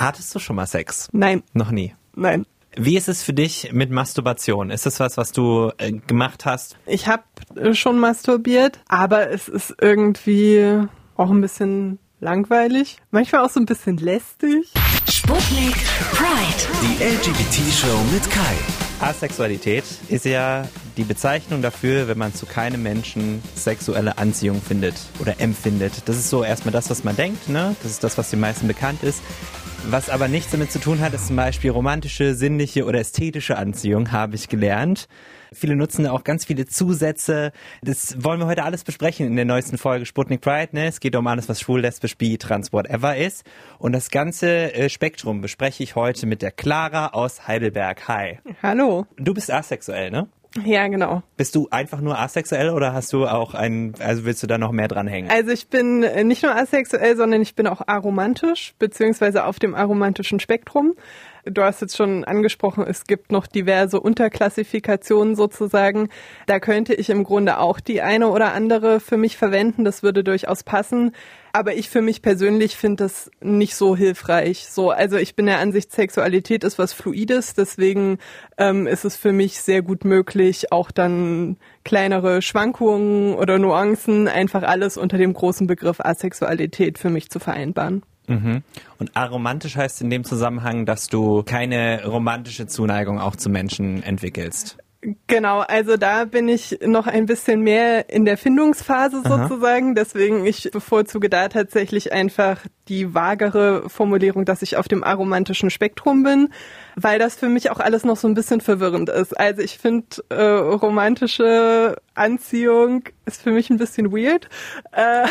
Hattest du schon mal Sex? Nein. Noch nie. Nein. Wie ist es für dich mit Masturbation? Ist das was, was du äh, gemacht hast? Ich habe äh, schon masturbiert, aber es ist irgendwie auch ein bisschen langweilig. Manchmal auch so ein bisschen lästig. Sputnik Pride. Die LGBT-Show mit Kai. Asexualität ist ja die Bezeichnung dafür, wenn man zu keinem Menschen sexuelle Anziehung findet oder empfindet. Das ist so erstmal das, was man denkt, ne? Das ist das, was den meisten bekannt ist. Was aber nichts damit zu tun hat, ist zum Beispiel romantische, sinnliche oder ästhetische Anziehung, habe ich gelernt. Viele nutzen auch ganz viele Zusätze. Das wollen wir heute alles besprechen in der neuesten Folge Sputnik Pride. Ne? Es geht um alles, was schwul, lesbisch, bi, trans, whatever ist. Und das ganze äh, Spektrum bespreche ich heute mit der Clara aus Heidelberg. Hi. Hallo. Du bist asexuell, ne? Ja, genau. Bist du einfach nur asexuell oder hast du auch ein, also willst du da noch mehr dranhängen? Also ich bin äh, nicht nur asexuell, sondern ich bin auch aromantisch, beziehungsweise auf dem aromantischen Spektrum. Du hast jetzt schon angesprochen, es gibt noch diverse Unterklassifikationen sozusagen. Da könnte ich im Grunde auch die eine oder andere für mich verwenden. Das würde durchaus passen. Aber ich für mich persönlich finde das nicht so hilfreich. So, also ich bin der Ansicht, Sexualität ist was Fluides, deswegen ähm, ist es für mich sehr gut möglich, auch dann kleinere Schwankungen oder Nuancen, einfach alles unter dem großen Begriff Asexualität für mich zu vereinbaren. Mhm. Und aromantisch heißt in dem Zusammenhang, dass du keine romantische Zuneigung auch zu Menschen entwickelst. Genau, also da bin ich noch ein bisschen mehr in der Findungsphase sozusagen. Aha. Deswegen ich bevorzuge da tatsächlich einfach die vagere Formulierung, dass ich auf dem aromantischen Spektrum bin, weil das für mich auch alles noch so ein bisschen verwirrend ist. Also ich finde äh, romantische Anziehung ist für mich ein bisschen weird. Äh,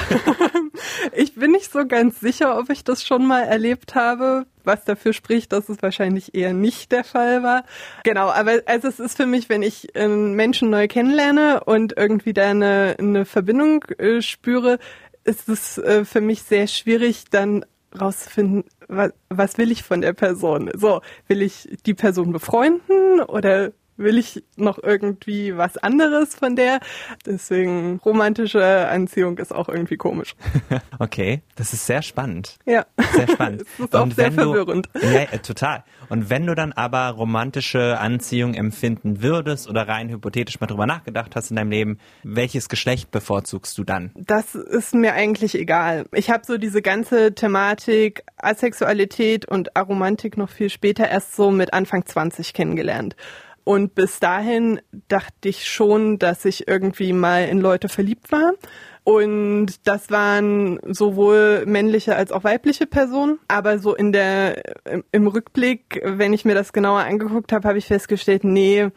ich bin nicht so ganz sicher, ob ich das schon mal erlebt habe was dafür spricht, dass es wahrscheinlich eher nicht der Fall war. Genau, aber also es ist für mich, wenn ich einen Menschen neu kennenlerne und irgendwie da eine, eine Verbindung äh, spüre, ist es äh, für mich sehr schwierig, dann rauszufinden, was, was will ich von der Person? So, will ich die Person befreunden oder will ich noch irgendwie was anderes von der. Deswegen romantische Anziehung ist auch irgendwie komisch. okay, das ist sehr spannend. Ja. Sehr spannend. das ist auch sehr verwirrend. Du, ja, total. Und wenn du dann aber romantische Anziehung empfinden würdest oder rein hypothetisch mal drüber nachgedacht hast in deinem Leben, welches Geschlecht bevorzugst du dann? Das ist mir eigentlich egal. Ich habe so diese ganze Thematik Asexualität und Aromantik noch viel später erst so mit Anfang 20 kennengelernt. Und bis dahin dachte ich schon, dass ich irgendwie mal in Leute verliebt war. Und das waren sowohl männliche als auch weibliche Personen. Aber so in der, im Rückblick, wenn ich mir das genauer angeguckt habe, habe ich festgestellt, nee,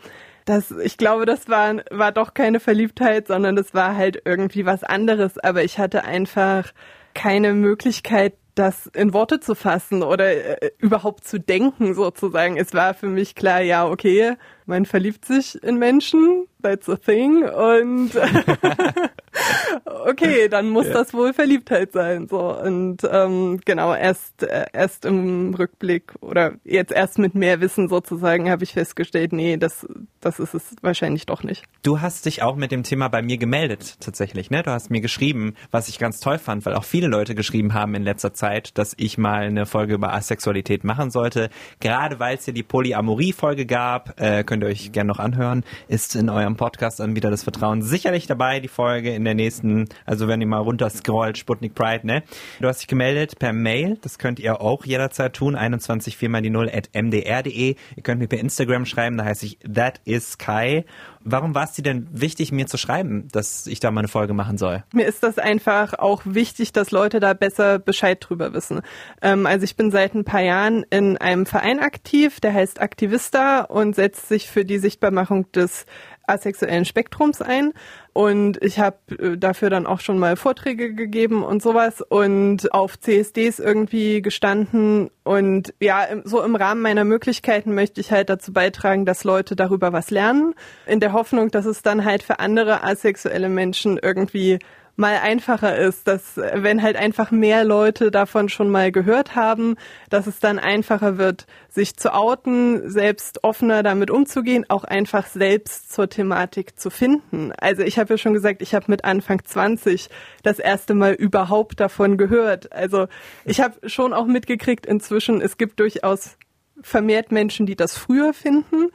das, ich glaube, das war, war doch keine Verliebtheit, sondern das war halt irgendwie was anderes. Aber ich hatte einfach keine Möglichkeit, das in Worte zu fassen oder äh, überhaupt zu denken sozusagen. Es war für mich klar, ja, okay, man verliebt sich in Menschen, that's a thing und okay, dann muss ja. das wohl Verliebtheit sein. So und ähm, genau erst äh, erst im Rückblick oder jetzt erst mit mehr Wissen sozusagen habe ich festgestellt, nee, das das ist es wahrscheinlich doch nicht. Du hast dich auch mit dem Thema bei mir gemeldet tatsächlich, ne? Du hast mir geschrieben, was ich ganz toll fand, weil auch viele Leute geschrieben haben in letzter Zeit, dass ich mal eine Folge über Asexualität machen sollte. Gerade weil es ja die Polyamorie-Folge gab, äh, könnt ihr euch gerne noch anhören, ist in eurem Podcast dann wieder das Vertrauen sicherlich dabei, die Folge in der nächsten also wenn ihr mal runterscrollt, Sputnik Pride, ne? Du hast dich gemeldet per Mail, das könnt ihr auch jederzeit tun, 21 4 mal die 0 at mdr.de. Ihr könnt mir per Instagram schreiben, da heiße ich That is Kai. Warum war es dir denn wichtig, mir zu schreiben, dass ich da mal eine Folge machen soll? Mir ist das einfach auch wichtig, dass Leute da besser Bescheid drüber wissen. Ähm, also ich bin seit ein paar Jahren in einem Verein aktiv, der heißt Aktivista und setzt sich für die Sichtbarmachung des asexuellen Spektrums ein. Und ich habe äh, dafür dann auch schon mal Vorträge gegeben und sowas und auf CSDs irgendwie gestanden. Und ja, so im Rahmen meiner Möglichkeiten möchte ich halt dazu beitragen, dass Leute darüber was lernen. In der Hoffnung, dass es dann halt für andere asexuelle Menschen irgendwie mal einfacher ist, dass wenn halt einfach mehr Leute davon schon mal gehört haben, dass es dann einfacher wird, sich zu outen, selbst offener damit umzugehen, auch einfach selbst zur Thematik zu finden. Also ich habe ja schon gesagt, ich habe mit Anfang 20 das erste Mal überhaupt davon gehört. Also ich habe schon auch mitgekriegt inzwischen, es gibt durchaus vermehrt Menschen, die das früher finden.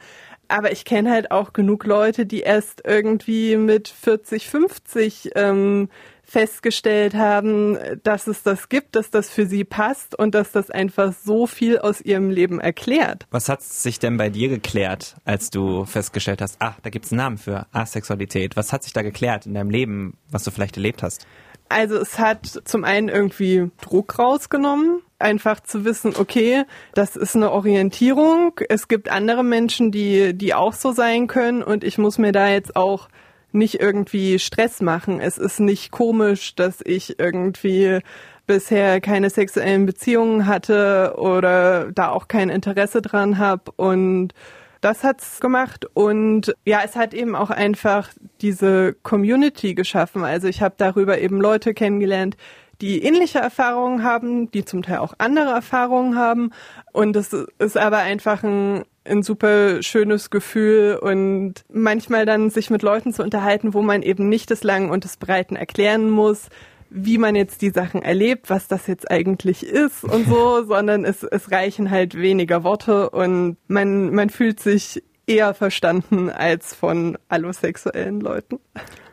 Aber ich kenne halt auch genug Leute, die erst irgendwie mit 40, 50 ähm, festgestellt haben, dass es das gibt, dass das für sie passt und dass das einfach so viel aus ihrem Leben erklärt. Was hat sich denn bei dir geklärt, als du festgestellt hast, ach, da gibt es einen Namen für Asexualität? Was hat sich da geklärt in deinem Leben, was du vielleicht erlebt hast? Also es hat zum einen irgendwie Druck rausgenommen, einfach zu wissen, okay, das ist eine Orientierung. Es gibt andere Menschen, die, die auch so sein können und ich muss mir da jetzt auch nicht irgendwie Stress machen. Es ist nicht komisch, dass ich irgendwie bisher keine sexuellen Beziehungen hatte oder da auch kein Interesse dran habe und das hat's gemacht und ja, es hat eben auch einfach diese Community geschaffen. Also ich habe darüber eben Leute kennengelernt, die ähnliche Erfahrungen haben, die zum Teil auch andere Erfahrungen haben und es ist aber einfach ein ein super schönes Gefühl und manchmal dann sich mit Leuten zu unterhalten, wo man eben nicht des Langen und des Breiten erklären muss, wie man jetzt die Sachen erlebt, was das jetzt eigentlich ist und so, sondern es, es reichen halt weniger Worte und man, man fühlt sich eher verstanden als von allosexuellen Leuten.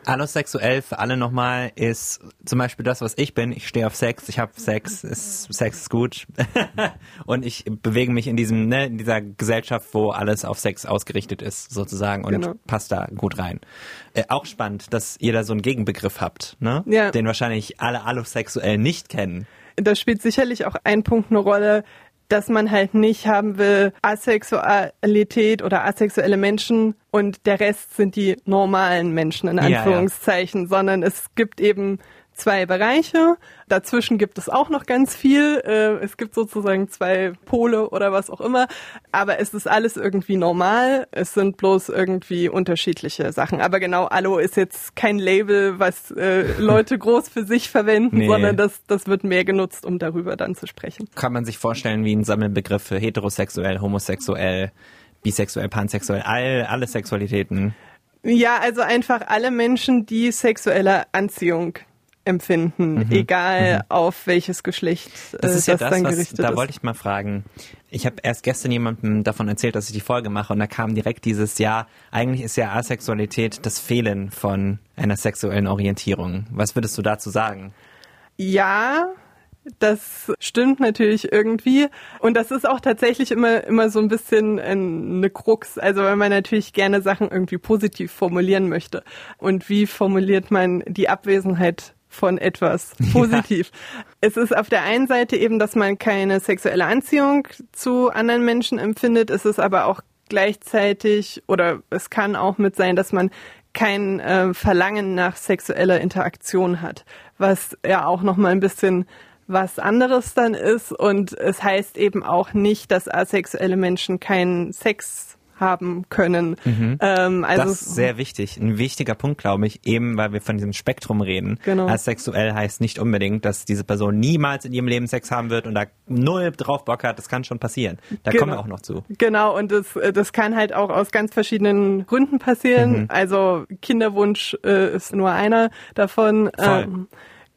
Allosexuell für alle nochmal ist zum Beispiel das, was ich bin. Ich stehe auf Sex, ich habe Sex, ist, Sex ist gut. und ich bewege mich in diesem, ne, in dieser Gesellschaft, wo alles auf Sex ausgerichtet ist, sozusagen, und genau. passt da gut rein. Äh, auch spannend, dass ihr da so einen Gegenbegriff habt, ne? Ja. Den wahrscheinlich alle Allosexuellen nicht kennen. Da spielt sicherlich auch ein Punkt eine Rolle, dass man halt nicht haben will, Asexualität oder asexuelle Menschen und der Rest sind die normalen Menschen in Anführungszeichen, ja, ja. sondern es gibt eben zwei Bereiche. Dazwischen gibt es auch noch ganz viel. Äh, es gibt sozusagen zwei Pole oder was auch immer. Aber es ist alles irgendwie normal. Es sind bloß irgendwie unterschiedliche Sachen. Aber genau, Allo ist jetzt kein Label, was äh, Leute groß für sich verwenden, nee. sondern das, das wird mehr genutzt, um darüber dann zu sprechen. Kann man sich vorstellen wie ein Sammelbegriff für heterosexuell, homosexuell, bisexuell, pansexuell, all, alle Sexualitäten. Ja, also einfach alle Menschen, die sexuelle Anziehung empfinden, mhm. egal mhm. auf welches Geschlecht das, ist äh, das ja das, dann was, gerichtet da ist. Da wollte ich mal fragen. Ich habe erst gestern jemandem davon erzählt, dass ich die Folge mache und da kam direkt dieses Jahr, eigentlich ist ja Asexualität das Fehlen von einer sexuellen Orientierung. Was würdest du dazu sagen? Ja, das stimmt natürlich irgendwie. Und das ist auch tatsächlich immer, immer so ein bisschen eine Krux. Also wenn man natürlich gerne Sachen irgendwie positiv formulieren möchte. Und wie formuliert man die Abwesenheit von etwas positiv. Ja. Es ist auf der einen Seite eben, dass man keine sexuelle Anziehung zu anderen Menschen empfindet. Es ist aber auch gleichzeitig oder es kann auch mit sein, dass man kein äh, Verlangen nach sexueller Interaktion hat, was ja auch noch mal ein bisschen was anderes dann ist und es heißt eben auch nicht, dass asexuelle Menschen keinen Sex haben können. Mhm. Ähm, also das ist sehr wichtig. Ein wichtiger Punkt, glaube ich, eben weil wir von diesem Spektrum reden. Genau. Asexuell heißt nicht unbedingt, dass diese Person niemals in ihrem Leben Sex haben wird und da null drauf Bock hat. Das kann schon passieren. Da genau. kommen wir auch noch zu. Genau, und das, das kann halt auch aus ganz verschiedenen Gründen passieren. Mhm. Also Kinderwunsch äh, ist nur einer davon. Voll. Ähm,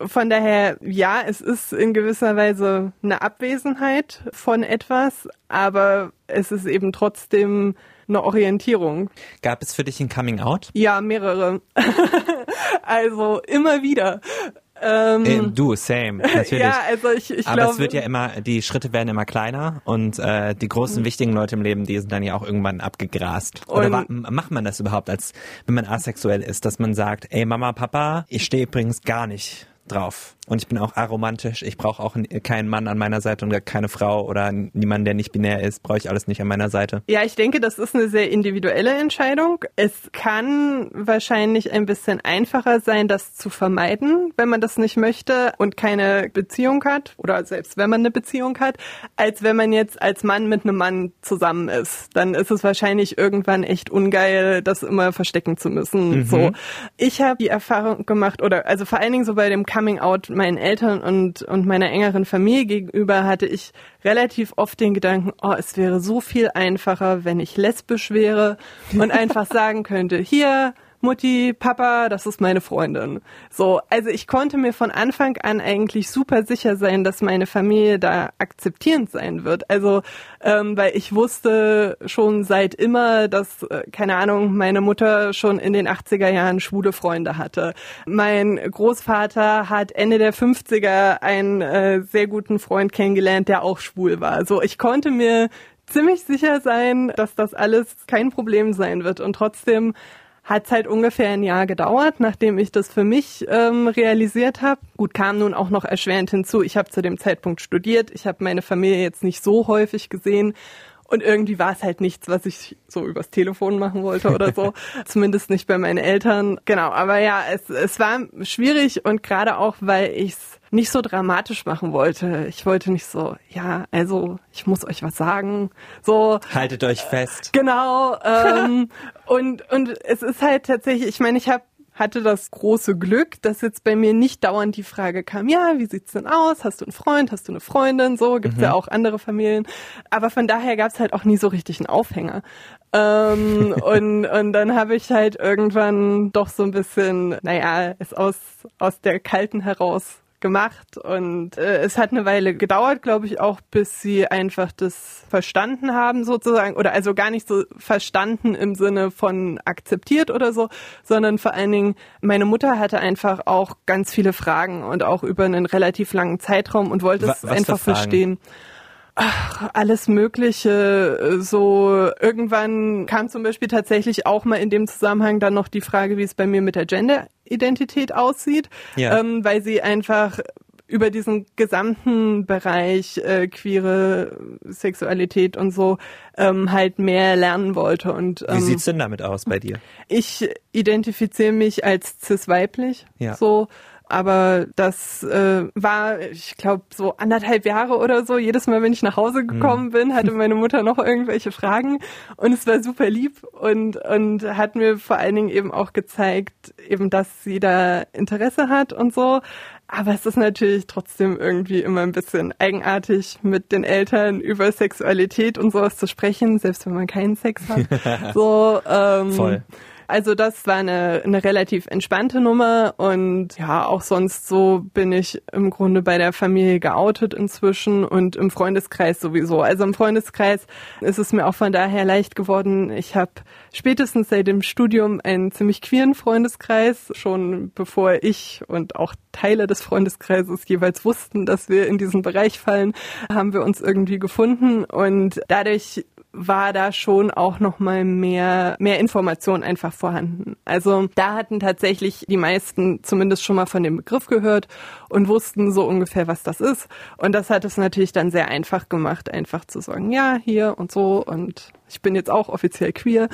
von daher, ja, es ist in gewisser Weise eine Abwesenheit von etwas, aber es ist eben trotzdem eine Orientierung. Gab es für dich ein Coming Out? Ja, mehrere. also immer wieder. Ähm, äh, du, same, natürlich. ja, also ich, ich Aber glaube, es wird ja immer, die Schritte werden immer kleiner und äh, die großen, wichtigen Leute im Leben, die sind dann ja auch irgendwann abgegrast. Oder war, macht man das überhaupt, als wenn man asexuell ist, dass man sagt, ey Mama, Papa, ich stehe übrigens gar nicht drauf. Und ich bin auch aromantisch. Ich brauche auch keinen Mann an meiner Seite und keine Frau oder niemanden, der nicht binär ist. Brauche ich alles nicht an meiner Seite. Ja, ich denke, das ist eine sehr individuelle Entscheidung. Es kann wahrscheinlich ein bisschen einfacher sein, das zu vermeiden, wenn man das nicht möchte und keine Beziehung hat oder selbst wenn man eine Beziehung hat, als wenn man jetzt als Mann mit einem Mann zusammen ist. Dann ist es wahrscheinlich irgendwann echt ungeil, das immer verstecken zu müssen. Mhm. So, ich habe die Erfahrung gemacht oder also vor allen Dingen so bei dem Coming Out meinen Eltern und, und meiner engeren Familie gegenüber hatte ich relativ oft den Gedanken, oh, es wäre so viel einfacher, wenn ich lesbisch wäre und einfach sagen könnte, hier, Mutti, Papa, das ist meine Freundin. So, also ich konnte mir von Anfang an eigentlich super sicher sein, dass meine Familie da akzeptierend sein wird. Also, ähm, weil ich wusste schon seit immer, dass, äh, keine Ahnung, meine Mutter schon in den 80er Jahren schwule Freunde hatte. Mein Großvater hat Ende der 50er einen äh, sehr guten Freund kennengelernt, der auch schwul war. So, ich konnte mir ziemlich sicher sein, dass das alles kein Problem sein wird. Und trotzdem hat es halt ungefähr ein Jahr gedauert, nachdem ich das für mich ähm, realisiert habe. Gut, kam nun auch noch erschwerend hinzu. Ich habe zu dem Zeitpunkt studiert. Ich habe meine Familie jetzt nicht so häufig gesehen. Und irgendwie war es halt nichts, was ich so übers Telefon machen wollte oder so. Zumindest nicht bei meinen Eltern. Genau, aber ja, es, es war schwierig und gerade auch, weil ich es nicht so dramatisch machen wollte. Ich wollte nicht so, ja, also ich muss euch was sagen. So haltet euch fest. Genau. Ähm, und und es ist halt tatsächlich, ich meine, ich habe hatte das große Glück, dass jetzt bei mir nicht dauernd die Frage kam, ja, wie sieht's denn aus? Hast du einen Freund? Hast du eine Freundin? So gibt's mhm. ja auch andere Familien. Aber von daher gab's halt auch nie so richtig einen Aufhänger. ähm, und, und dann habe ich halt irgendwann doch so ein bisschen, naja, es aus, aus der Kalten heraus gemacht und äh, es hat eine Weile gedauert, glaube ich, auch bis sie einfach das verstanden haben sozusagen oder also gar nicht so verstanden im Sinne von akzeptiert oder so, sondern vor allen Dingen meine Mutter hatte einfach auch ganz viele Fragen und auch über einen relativ langen Zeitraum und wollte es einfach verstehen. Ach, alles Mögliche. So irgendwann kam zum Beispiel tatsächlich auch mal in dem Zusammenhang dann noch die Frage, wie es bei mir mit der Gender-Identität aussieht, ja. ähm, weil sie einfach über diesen gesamten Bereich äh, queere Sexualität und so ähm, halt mehr lernen wollte. Und ähm, wie sieht's denn damit aus bei dir? Ich identifiziere mich als cis-weiblich. Ja. So aber das äh, war, ich glaube, so anderthalb Jahre oder so. Jedes Mal, wenn ich nach Hause gekommen mhm. bin, hatte meine Mutter noch irgendwelche Fragen und es war super lieb und, und hat mir vor allen Dingen eben auch gezeigt, eben, dass sie da Interesse hat und so. Aber es ist natürlich trotzdem irgendwie immer ein bisschen eigenartig, mit den Eltern über Sexualität und sowas zu sprechen, selbst wenn man keinen Sex hat. so, ähm, Voll. Also das war eine, eine relativ entspannte Nummer und ja, auch sonst so bin ich im Grunde bei der Familie geoutet inzwischen und im Freundeskreis sowieso. Also im Freundeskreis ist es mir auch von daher leicht geworden. Ich habe spätestens seit dem Studium einen ziemlich queeren Freundeskreis, schon bevor ich und auch Teile des Freundeskreises jeweils wussten, dass wir in diesen Bereich fallen, haben wir uns irgendwie gefunden und dadurch war da schon auch noch mal mehr mehr Information einfach vorhanden. Also da hatten tatsächlich die meisten zumindest schon mal von dem Begriff gehört und wussten so ungefähr, was das ist. Und das hat es natürlich dann sehr einfach gemacht, einfach zu sagen, ja, hier und so und ich bin jetzt auch offiziell queer.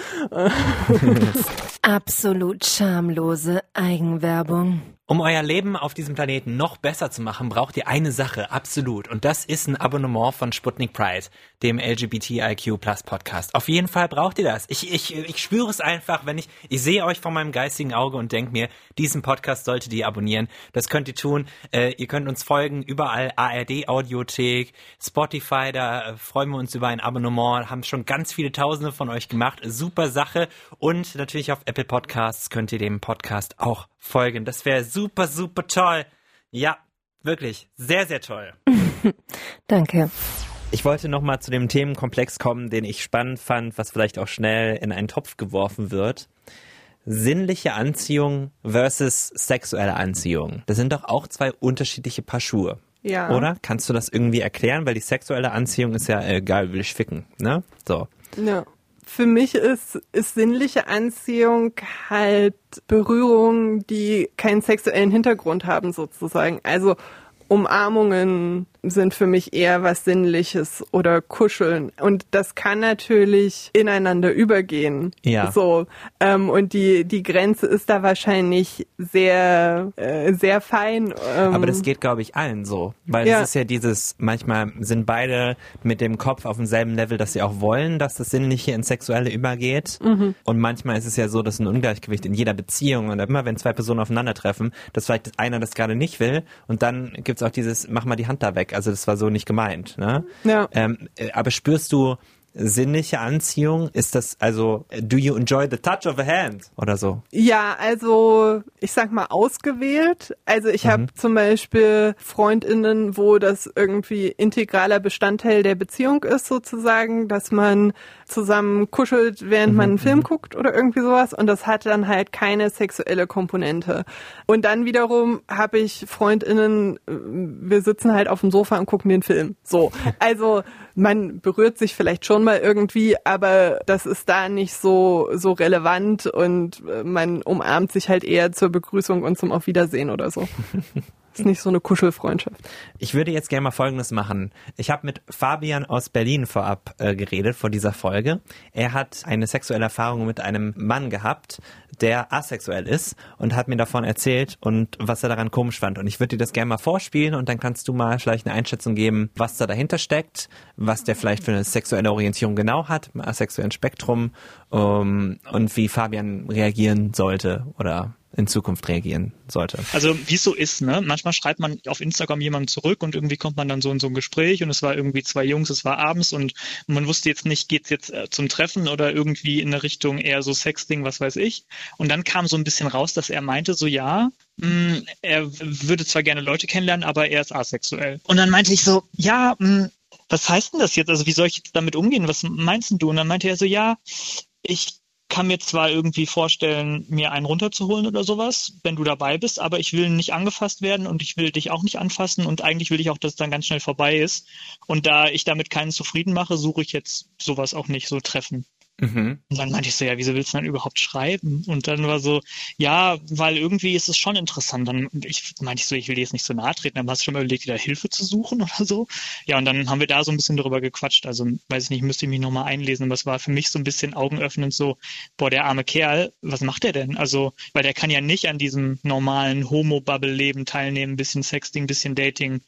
Absolut schamlose Eigenwerbung. Um euer Leben auf diesem Planeten noch besser zu machen, braucht ihr eine Sache, absolut. Und das ist ein Abonnement von Sputnik Pride, dem LGBTIQ Plus Podcast. Auf jeden Fall braucht ihr das. Ich, ich, ich spüre es einfach, wenn ich, ich sehe euch vor meinem geistigen Auge und denke mir, diesen Podcast solltet ihr abonnieren. Das könnt ihr tun. Äh, ihr könnt uns folgen, überall ARD Audiothek, Spotify, da äh, freuen wir uns über ein Abonnement, haben schon ganz viele Tausende von euch gemacht. Super Sache. Und natürlich auf Apple Podcasts könnt ihr dem Podcast auch folgen. Das wäre super, super toll. Ja, wirklich, sehr, sehr toll. Danke. Ich wollte nochmal zu dem Themenkomplex kommen, den ich spannend fand, was vielleicht auch schnell in einen Topf geworfen wird. Sinnliche Anziehung versus sexuelle Anziehung. Das sind doch auch zwei unterschiedliche Paar Schuhe. Ja. Oder? Kannst du das irgendwie erklären? Weil die sexuelle Anziehung ist ja, egal, will ich ficken, ne? So. Ja. für mich ist, ist sinnliche Anziehung halt Berührungen, die keinen sexuellen Hintergrund haben sozusagen. Also Umarmungen sind für mich eher was Sinnliches oder Kuscheln. Und das kann natürlich ineinander übergehen. Ja. So. Ähm, und die, die Grenze ist da wahrscheinlich sehr, äh, sehr fein. Ähm, Aber das geht, glaube ich, allen so. Weil Ja. es ist ja dieses, manchmal sind beide mit dem Kopf auf demselben Level, dass sie auch wollen, dass das Sinnliche ins Sexuelle übergeht. Mhm. Und manchmal ist es ja so, dass ein Ungleichgewicht in jeder Beziehung und immer wenn zwei Personen aufeinandertreffen, dass vielleicht einer das gerade nicht will und dann gibt's auch dieses, mach mal die Hand da weg. Also das war so nicht gemeint. Ne? Ja. Ähm, äh, aber spürst du sinnliche Anziehung? Ist das also, do you enjoy the touch of a hand oder so? Ja, also ich sag mal ausgewählt. Also ich habe zum Beispiel Freundinnen, wo das irgendwie integraler Bestandteil der Beziehung ist, sozusagen, dass man zusammen kuschelt, während man einen Film guckt oder irgendwie sowas. Und das hat dann halt keine sexuelle Komponente. Und dann wiederum habe ich Freundinnen, äh, wir sitzen halt auf dem Sofa und gucken den Film. So. Also man berührt sich vielleicht schon mal irgendwie, aber das ist da nicht so, so relevant und äh, man umarmt sich halt eher zur Begrüßung und zum Auf Wiedersehen oder so. ist nicht so eine Kuschelfreundschaft. Ich würde jetzt gerne mal Folgendes machen. Ich habe mit Fabian aus Berlin vorab äh, geredet vor dieser Folge. Er hat eine sexuelle Erfahrung mit einem Mann gehabt, der asexuell ist und hat mir davon erzählt und was er daran komisch fand. Und ich würde dir das gerne mal vorspielen und dann kannst du mal vielleicht eine Einschätzung geben, was da dahinter steckt, was der vielleicht für eine sexuelle Orientierung genau hat, im asexuellen Spektrum um, und wie Fabian reagieren sollte oder in Zukunft reagieren sollte. Also wie es so ist, ne? Manchmal schreibt man auf Instagram jemandem zurück und irgendwie kommt man dann so in so ein Gespräch und es war irgendwie zwei Jungs, es war abends und man wusste jetzt nicht, geht's jetzt äh, zum Treffen oder irgendwie in eine Richtung eher so Sexting, was weiß ich. Und dann kam so ein bisschen raus, dass er meinte, so ja, mh, er w- würde zwar gerne Leute kennenlernen, aber er ist asexuell. Und dann meinte ich so, ja, mh, was heißt denn das jetzt? Also wie soll ich jetzt damit umgehen? Was meinst denn du? Und dann meinte er so, ja, ich kann mir zwar irgendwie vorstellen, mir einen runterzuholen oder sowas, wenn du dabei bist, aber ich will nicht angefasst werden und ich will dich auch nicht anfassen und eigentlich will ich auch, dass es dann ganz schnell vorbei ist. Und da ich damit keinen zufrieden mache, suche ich jetzt sowas auch nicht so treffen. Mhm. Und dann meinte ich so, ja, wieso willst du dann überhaupt schreiben? Und dann war so, ja, weil irgendwie ist es schon interessant. Dann ich, meinte ich so, ich will dir jetzt nicht so nahe treten, aber hast du schon mal überlegt, wieder Hilfe zu suchen oder so? Ja, und dann haben wir da so ein bisschen drüber gequatscht. Also, weiß ich nicht, müsste ich mich nochmal einlesen, aber es war für mich so ein bisschen augenöffnend so, boah, der arme Kerl, was macht der denn? Also, weil der kann ja nicht an diesem normalen Homo-Bubble-Leben teilnehmen, bisschen Sexting, bisschen Dating.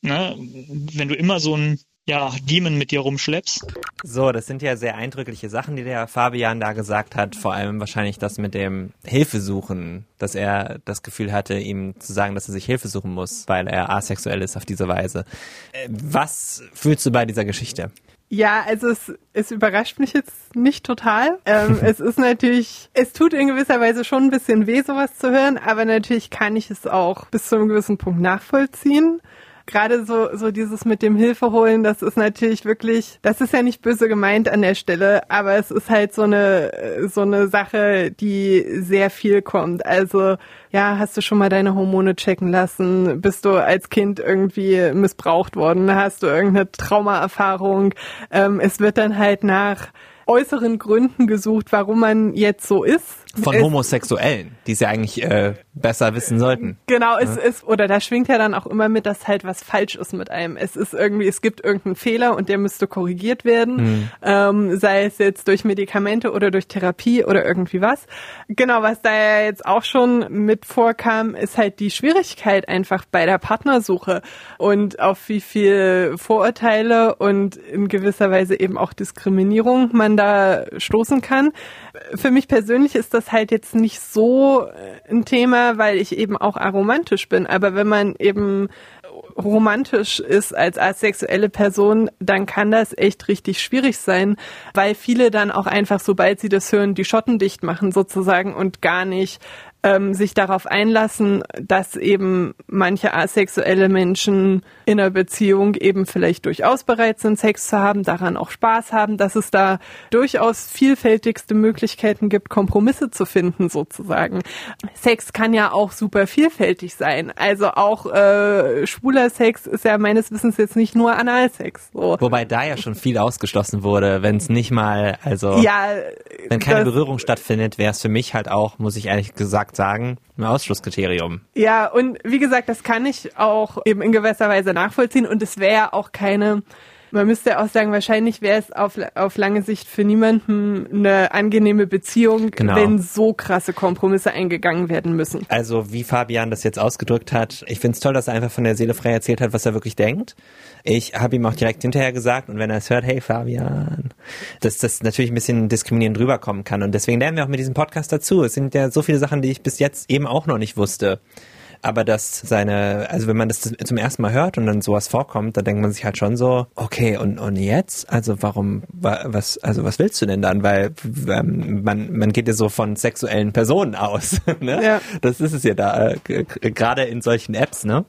Ne? Wenn du immer so ein ja, Demon mit dir rumschleppst, So, das sind ja sehr eindrückliche Sachen, die der Fabian da gesagt hat. Vor allem wahrscheinlich das mit dem Hilfe suchen, dass er das Gefühl hatte, ihm zu sagen, dass er sich Hilfe suchen muss, weil er asexuell ist auf diese Weise. Äh, Was fühlst du bei dieser Geschichte? Ja, also es, es überrascht mich jetzt nicht total. Ähm, es ist natürlich, es tut in gewisser Weise schon ein bisschen weh, sowas zu hören, aber natürlich kann ich es auch bis zu einem gewissen Punkt nachvollziehen. Gerade so, so dieses mit dem Hilfe holen, das ist natürlich wirklich, das ist ja nicht böse gemeint an der Stelle, aber es ist halt so eine, so eine Sache, die sehr viel kommt. Also, ja, hast du schon mal deine Hormone checken lassen? Bist du als Kind irgendwie missbraucht worden? Hast du irgendeine Traumaerfahrung? Ähm, es wird dann halt nach äußeren Gründen gesucht, warum man jetzt so ist. Von Es- Homosexuellen, die es ja eigentlich äh, besser wissen sollten. Genau, es ist, oder da schwingt ja dann auch immer mit, dass halt was falsch ist mit einem. Es ist irgendwie, es gibt irgendeinen Fehler und der müsste korrigiert werden, ähm, sei es jetzt durch Medikamente oder durch Therapie oder irgendwie was. Genau, was da ja jetzt auch schon mit vorkam, ist halt die Schwierigkeit einfach bei der Partnersuche und auf wie viel Vorurteile und in gewisser Weise eben auch Diskriminierung man da stoßen kann. Für mich persönlich ist das halt jetzt nicht so äh, ein Thema, weil ich eben auch aromantisch bin. Aber wenn man eben romantisch ist als asexuelle Person, dann kann das echt richtig schwierig sein, weil viele dann auch einfach, sobald sie das hören, die Schotten dicht machen sozusagen und gar nicht ähm, sich darauf einlassen, dass eben manche asexuelle Menschen in einer Beziehung eben vielleicht durchaus bereit sind, Sex zu haben, daran auch Spaß haben, dass es da durchaus vielfältigste Möglichkeiten gibt, Kompromisse zu finden sozusagen. Sex kann ja auch super vielfältig sein. Also auch äh, schwuler Sex ist ja meines Wissens jetzt nicht nur Analsex. So. Wobei da ja schon viel ausgeschlossen wurde, wenn es nicht mal, also Ja, wenn keine Berührung stattfindet, wäre es für mich halt auch, muss ich ehrlich gesagt sagen, ein Ausschlusskriterium. Ja, und wie gesagt, das kann ich auch eben in gewisser Weise nachvollziehen und es wäre auch keine, man müsste auch sagen, wahrscheinlich wäre es auf, auf lange Sicht für niemanden eine angenehme Beziehung, Genau. wenn so krasse Kompromisse eingegangen werden müssen. Also wie Fabian das jetzt ausgedrückt hat, ich finde es toll, dass er einfach von der Seele frei erzählt hat, was er wirklich denkt. Ich habe ihm auch direkt hinterher gesagt und wenn er es hört, hey Fabian, dass das natürlich ein bisschen diskriminierend rüberkommen kann und deswegen lernen wir auch mit diesem Podcast dazu. Es sind ja so viele Sachen, die ich bis jetzt eben auch noch nicht wusste. Aber dass seine, also wenn man das zum ersten Mal hört und dann sowas vorkommt, dann denkt man sich halt schon so, okay, und, und jetzt? Also warum, wa- was, also was willst du denn dann? Weil ähm, man, man geht ja so von sexuellen Personen aus. ne? Ja. Das ist es ja da, äh, gerade in solchen Apps, ne?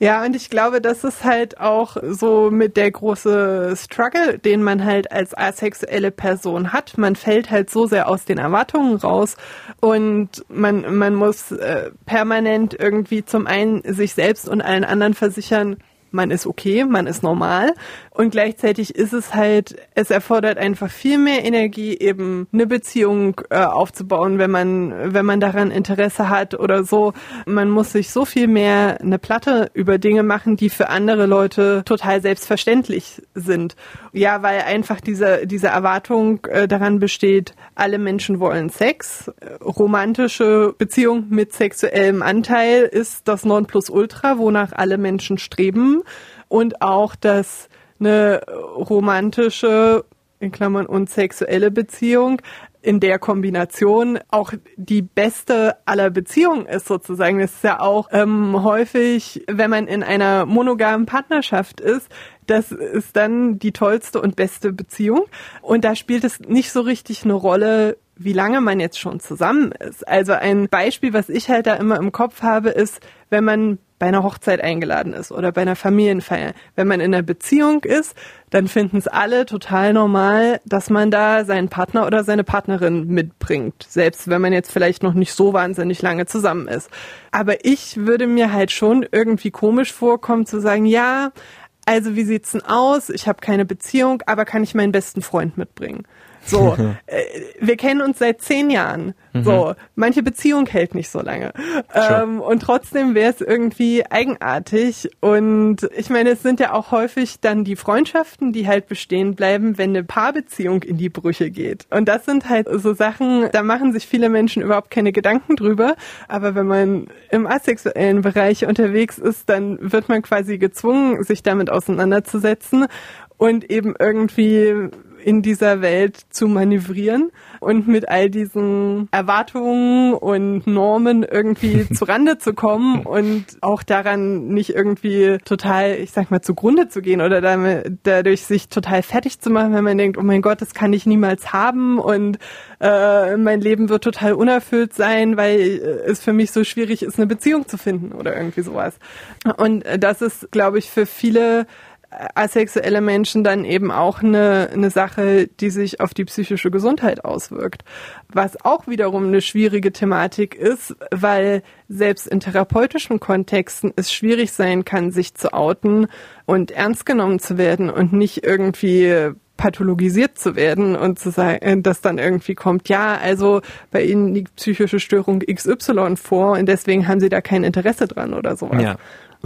Ja, und ich glaube, das ist halt auch so mit der große Struggle, den man halt als asexuelle Person hat. Man fällt halt so sehr aus den Erwartungen raus und man, man muss äh, permanent irgendwie zum einen sich selbst und allen anderen versichern, man ist okay, man ist normal und gleichzeitig ist es halt, es erfordert einfach viel mehr Energie, eben eine Beziehung äh, aufzubauen, wenn man, wenn man daran Interesse hat oder so. Man muss sich so viel mehr eine Platte über Dinge machen, die für andere Leute total selbstverständlich sind. Ja, weil einfach diese, diese Erwartung äh, daran besteht, alle Menschen wollen Sex. Romantische Beziehung mit sexuellem Anteil ist das Nonplusultra, wonach alle Menschen streben. Und auch, dass eine romantische, in Klammern, und sexuelle Beziehung in der Kombination auch die beste aller Beziehungen ist sozusagen. Das ist ja auch ähm, häufig, wenn man in einer monogamen Partnerschaft ist, das ist dann die tollste und beste Beziehung. Und da spielt es nicht so richtig eine Rolle, wie lange man jetzt schon zusammen ist. Also ein Beispiel, was ich halt da immer im Kopf habe, ist, wenn man bei einer Hochzeit eingeladen ist oder bei einer Familienfeier. Wenn man in einer Beziehung ist, dann finden es alle total normal, dass man da seinen Partner oder seine Partnerin mitbringt. Selbst wenn man jetzt vielleicht noch nicht so wahnsinnig lange zusammen ist. Aber ich würde mir halt schon irgendwie komisch vorkommen zu sagen, ja, also wie sieht's denn aus? Ich habe keine Beziehung, aber kann ich meinen besten Freund mitbringen? So, äh, wir kennen uns seit zehn Jahren. So, manche Beziehung hält nicht so lange. Ähm, und trotzdem wäre es irgendwie eigenartig. Und ich meine, es sind ja auch häufig dann die Freundschaften, die halt bestehen bleiben, wenn eine Paarbeziehung in die Brüche geht. Und das sind halt so Sachen, da machen sich viele Menschen überhaupt keine Gedanken drüber. Aber wenn man im asexuellen Bereich unterwegs ist, dann wird man quasi gezwungen, sich damit auseinanderzusetzen und eben irgendwie in dieser Welt zu manövrieren und mit all diesen Erwartungen und Normen irgendwie zurande zu kommen und auch daran nicht irgendwie total, ich sag mal, zugrunde zu gehen oder damit, dadurch sich total fertig zu machen, wenn man denkt, oh mein Gott, das kann ich niemals haben und äh, mein Leben wird total unerfüllt sein, weil äh, es für mich so schwierig ist, eine Beziehung zu finden oder irgendwie sowas. Und äh, das ist, glaube ich, für viele asexuelle Menschen dann eben auch eine, eine Sache, die sich auf die psychische Gesundheit auswirkt. Was auch wiederum eine schwierige Thematik ist, weil selbst in therapeutischen Kontexten es schwierig sein kann, sich zu outen und ernst genommen zu werden und nicht irgendwie pathologisiert zu werden und zu sagen, dass dann irgendwie kommt, ja, also bei Ihnen liegt psychische Störung XY vor und deswegen haben Sie da kein Interesse dran oder sowas. Ja.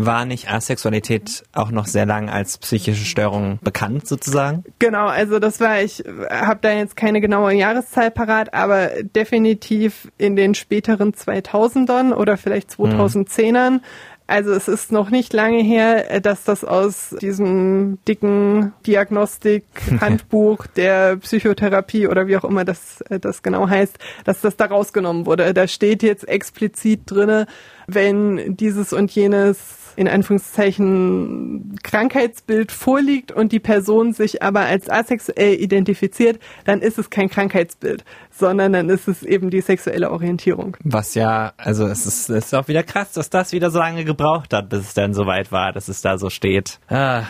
War nicht Asexualität auch noch sehr lang als psychische Störung bekannt sozusagen? Genau, also das war, ich habe da jetzt keine genaue Jahreszahl parat, aber definitiv in den späteren 2000ern oder vielleicht 2010ern. Also es ist noch nicht lange her, dass das aus diesem dicken Diagnostik-Handbuch der Psychotherapie oder wie auch immer das, das genau heißt, dass das da rausgenommen wurde. Da steht jetzt explizit drinne, wenn dieses und jenes in Anführungszeichen Krankheitsbild vorliegt und die Person sich aber als asexuell identifiziert, dann ist es kein Krankheitsbild, sondern dann ist es eben die sexuelle Orientierung. Was ja, also es ist, es ist auch wieder krass, dass das wieder so lange gebraucht hat, bis es dann soweit war, dass es da so steht. Ah,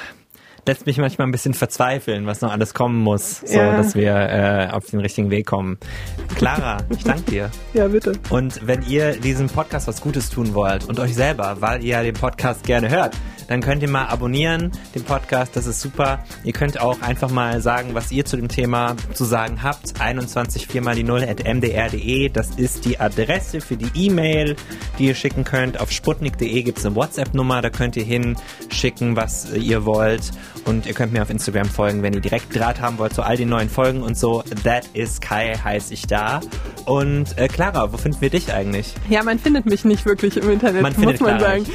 lässt mich manchmal ein bisschen verzweifeln, was noch alles kommen muss, so Ja. dass wir äh, auf den richtigen Weg kommen. Clara, ich danke dir. Ja, bitte. Und wenn ihr diesem Podcast was Gutes tun wollt und euch selber, weil ihr den Podcast gerne hört, dann könnt ihr mal abonnieren, den Podcast, das ist super. Ihr könnt auch einfach mal sagen, was ihr zu dem Thema zu sagen habt. 21 4 mal die 0 at mdr.de, das ist die Adresse für die E-Mail, die ihr schicken könnt. Auf sputnik.de gibt es eine WhatsApp-Nummer, da könnt ihr hinschicken, was ihr wollt. Und ihr könnt mir auf Instagram folgen, wenn ihr direkt Draht haben wollt zu all den neuen Folgen und so. That is Kai heiße ich da. Und äh, Clara, wo finden wir dich eigentlich? Ja, man findet mich nicht wirklich im Internet, Man muss findet man Clara sagen.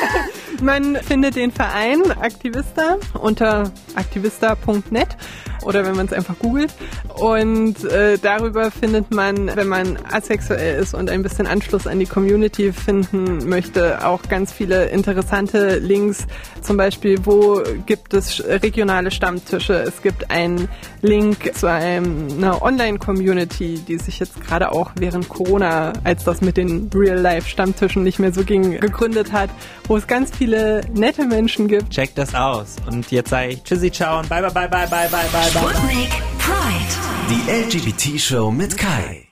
man findet den Verein Aktivista unter aktivista.net oder wenn man es einfach googelt. Und äh, darüber findet man, wenn man asexuell ist und ein bisschen Anschluss an die Community finden möchte, auch ganz viele interessante Links. Zum Beispiel, wo gibt es regionale Stammtische? Es gibt einen Link zu einer Online-Community, die sich jetzt gerade auch während Corona, als das mit den Real-Life-Stammtischen nicht mehr so ging, gegründet hat, wo es ganz viele nette Menschen gibt. Checkt das aus. Und jetzt sage ich Tschüssi, ciao und bye bye bye bye bye bye bye bye. Die LGBT-Show mit Kai.